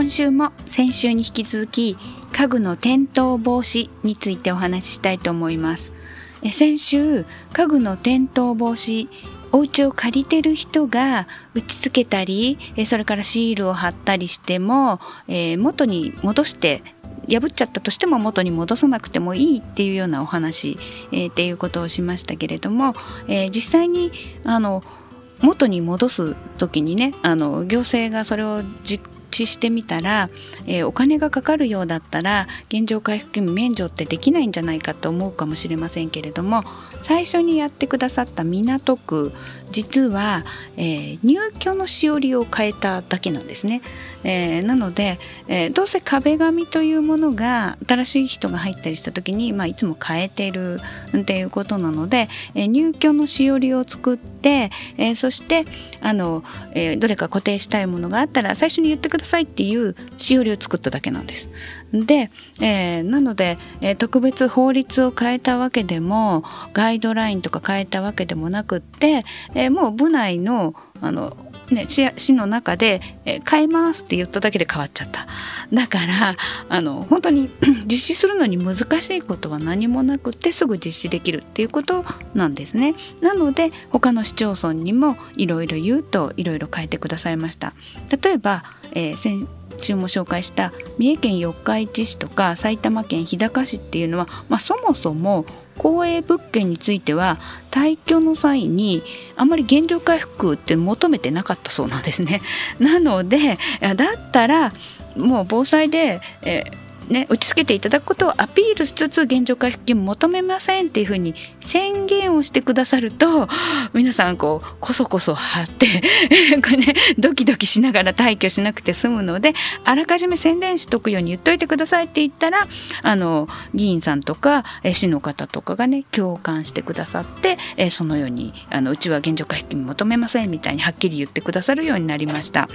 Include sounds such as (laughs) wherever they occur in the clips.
今週も先週に引き続き家具の転倒防止についてお話ししたいと思います。先週家具の転倒防止お家を借りてる人が打ち付けたりそれからシールを貼ったりしても、えー、元に戻して破っちゃったとしても元に戻さなくてもいいっていうようなお話、えー、っていうことをしましたけれども、えー、実際にあの元に戻す時にねあの行政がそれを実してみたら、えー、お金がかかるようだったら現状回復金免除ってできないんじゃないかと思うかもしれませんけれども最初にやってくださった港区実は、えー、入居のしおりを変えただけなんですね。えー、なので、えー、どうせ壁紙というものが新しい人が入ったりした時に、まあ、いつも変えてるっていうことなので、え、入居のしおりを作って、えそしてあの、えどれか固定したいものがあったら最初に言ってくださいっていうしおりを作っただけなんです。で、えなので、え特別法律を変えたわけでもガイドラインとか変えたわけでもなくって、えもう部内のあのね、市の中で、え変えますって言っただけで変わっちゃった。だからあの本当に (clears throat) 実施するのに難しいことは何もなくてすぐ実施できるっていうことなんですね。なので他の市町村にもいろいろ言うといろいろ変えてくださいました。例えば、えー、先週も紹介した三重県四日市市とか埼玉県日高市っていうのは、まあ、そもそも公営物件については退去の際にあまり現状回復って求めてなかったそうなんですね。(laughs) なのでだったらもう防災で、えね、打ち付けていただくことをアピールしつつ現状回復金求めませんっていうふうに宣をしてくださると皆さんこうこそこそ張って (laughs) これ、ね、ドキドキしながら退去しなくて済むのであらかじめ宣伝しとくように言っといてくださいって言ったらあの議員さんとか市の方とかがね共感してくださってそのようにあのうちは現状回復金求めませんみたいにはっきり言ってくださるようになりました。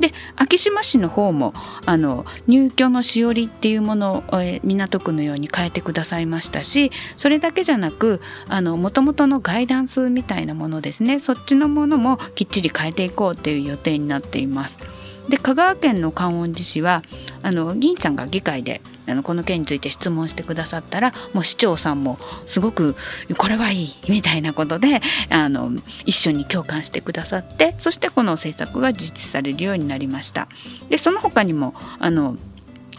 で昭島市の方もあの入居のしおりっていうものを、え港区のように変えてくださいましたしそれだけじゃなくもともとのガイダンスみたいなものですねそっちのものもきっちり変えていこうっていう予定になっています。で香川県の観音寺市はあの議員さんが議会であのこの件について質問してくださったらもう市長さんもすごくこれはいいみたいなことであの一緒に共感してくださってそしてこの政策が実施されるようになりました。でその他にもあの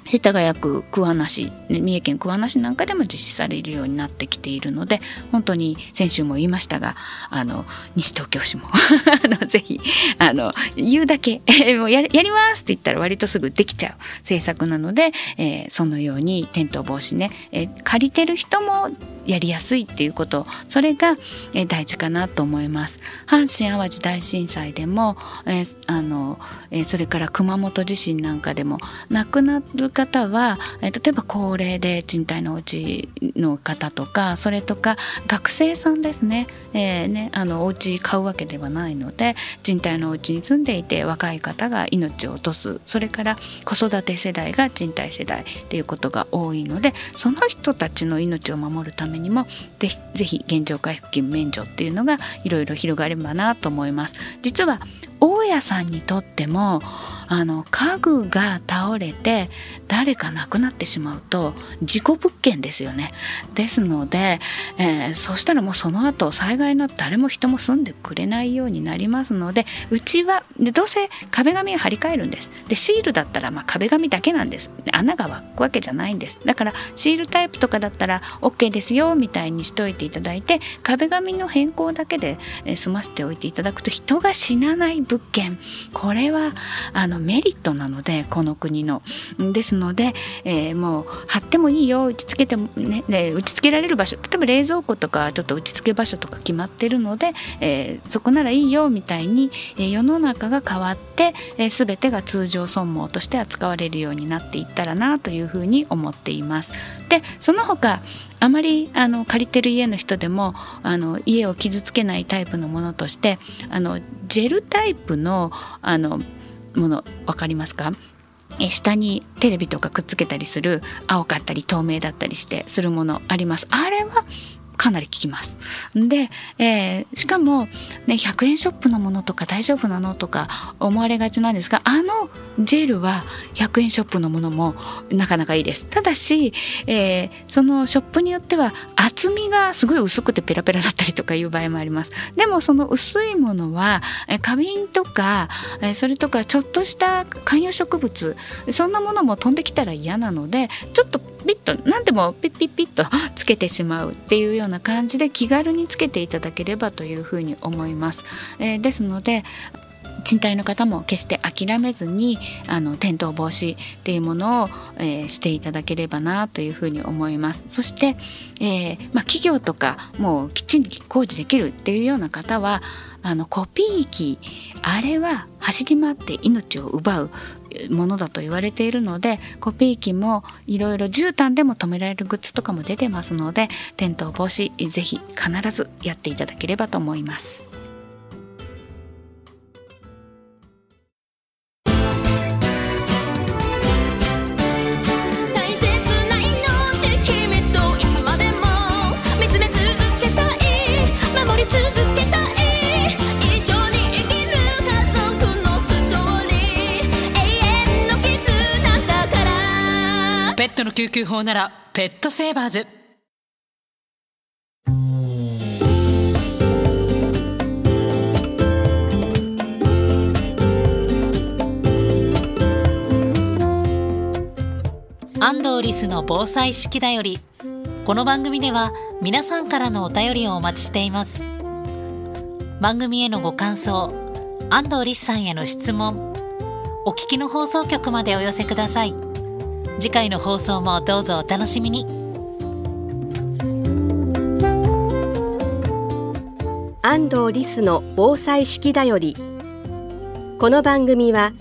世田谷区桑名市三重県桑名市なんかでも実施されるようになってきているので本当に先週も言いましたがあの西東京市も (laughs) ぜひあの言うだけもう (laughs) ややりますって言ったら割とすぐできちゃう政策なので、えー、そのように転倒防止ね、えー、借りてる人もやりやすいっていうことそれが、え大事かなと思います。阪神・淡路大震災でも、えー、あのえそれから熊本地震なんかでも亡くなる方は、例えば高齢で賃貸のお家の方とかそれとか学生さんですね,、えーね、あのお家買うわけではないので賃貸のお家に住んでいて若い方が命を落とすそれから子育て世代が賃貸世代っていうことが多いのでその人たちの命を守るためにもぜひぜひ現状回復金免除っていうのがいろいろ広がればなと思います。実は大家さんにとってもあの家具が倒れて誰か亡くなってしまうと事故物件ですよね。ですので、えー、そしたらもうその後災害の誰も人も住んでくれないようになりますのでうちはでどうせ壁紙を張り替えるんです。でシールだったらまあ壁紙だけなんです。穴が湧くわけじゃないんです。だからシールタイプとかだったら OK ですよみたいにしといていただいて壁紙の変更だけで済ませておいていただくと人が死なない物件。これはあのメリットなのでこの国の。ですので、えー、もう貼ってもいいよ打ち付けてもねね打ち付けられる場所例えば冷蔵庫とかちょっと打ち付け場所とか決まってるので、えー、そこならいいよみたいに、えー、世の中が変わって、えー、全てが通常損耗として扱われるようになっていったらなというふうに思っています。でその他あまりあの借りてる家の人でもあの家を傷つけないタイプのものとしてあのジェルタイプのあのもの分かりますか？え下にテレビとかくっつけたりする青かったり透明だったりしてするものありますあれはかなり効きます。で、えー、しかも、ね、100円ショップのものとか大丈夫なのとか思われがちなんですがあのジェルは100円ショップのものもなかなかいいです。ただし、えー、そのショップによっては厚みがすごい薄くてペラペラだったりとかいう場合もあります。でもその薄いものは花瓶とかそれとかちょっとした観葉植物そんなものも飛んできたら嫌なのでちょっとピッと何でもピッピッピッと (laughs) つけてしまうっていうような感じで気軽につけていただければというふうに思います。えー、ですので賃貸の方も決して諦めずにあの転倒防止っていうものを、えー、していただければなというふうに思いますそして、えー、まあ、企業とかもうきっちり工事できるっていうような方はあのコピー機あれは走り回って命を奪うものだと言われているのでコピー機もいろいろ絨毯でも止められるグッズとかも出てますので転倒防止ぜひ必ずやっていただければと思います。ペットの救急法ならペットセーバーズ。安藤リスの防災式だよりこの番組では皆さんからのお便りをお待ちしています。番組へのご感想安藤リスさんへの質問お聞きの放送局までお寄せください。次回の放送もどうぞお楽しみに安藤リスの防災式だよりこの番組は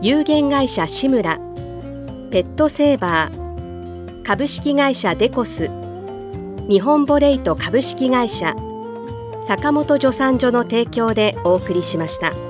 有限会社志村ペットセーバー株式会社デコス日本ボレイト株式会社坂本助産所の提供でお送りしました。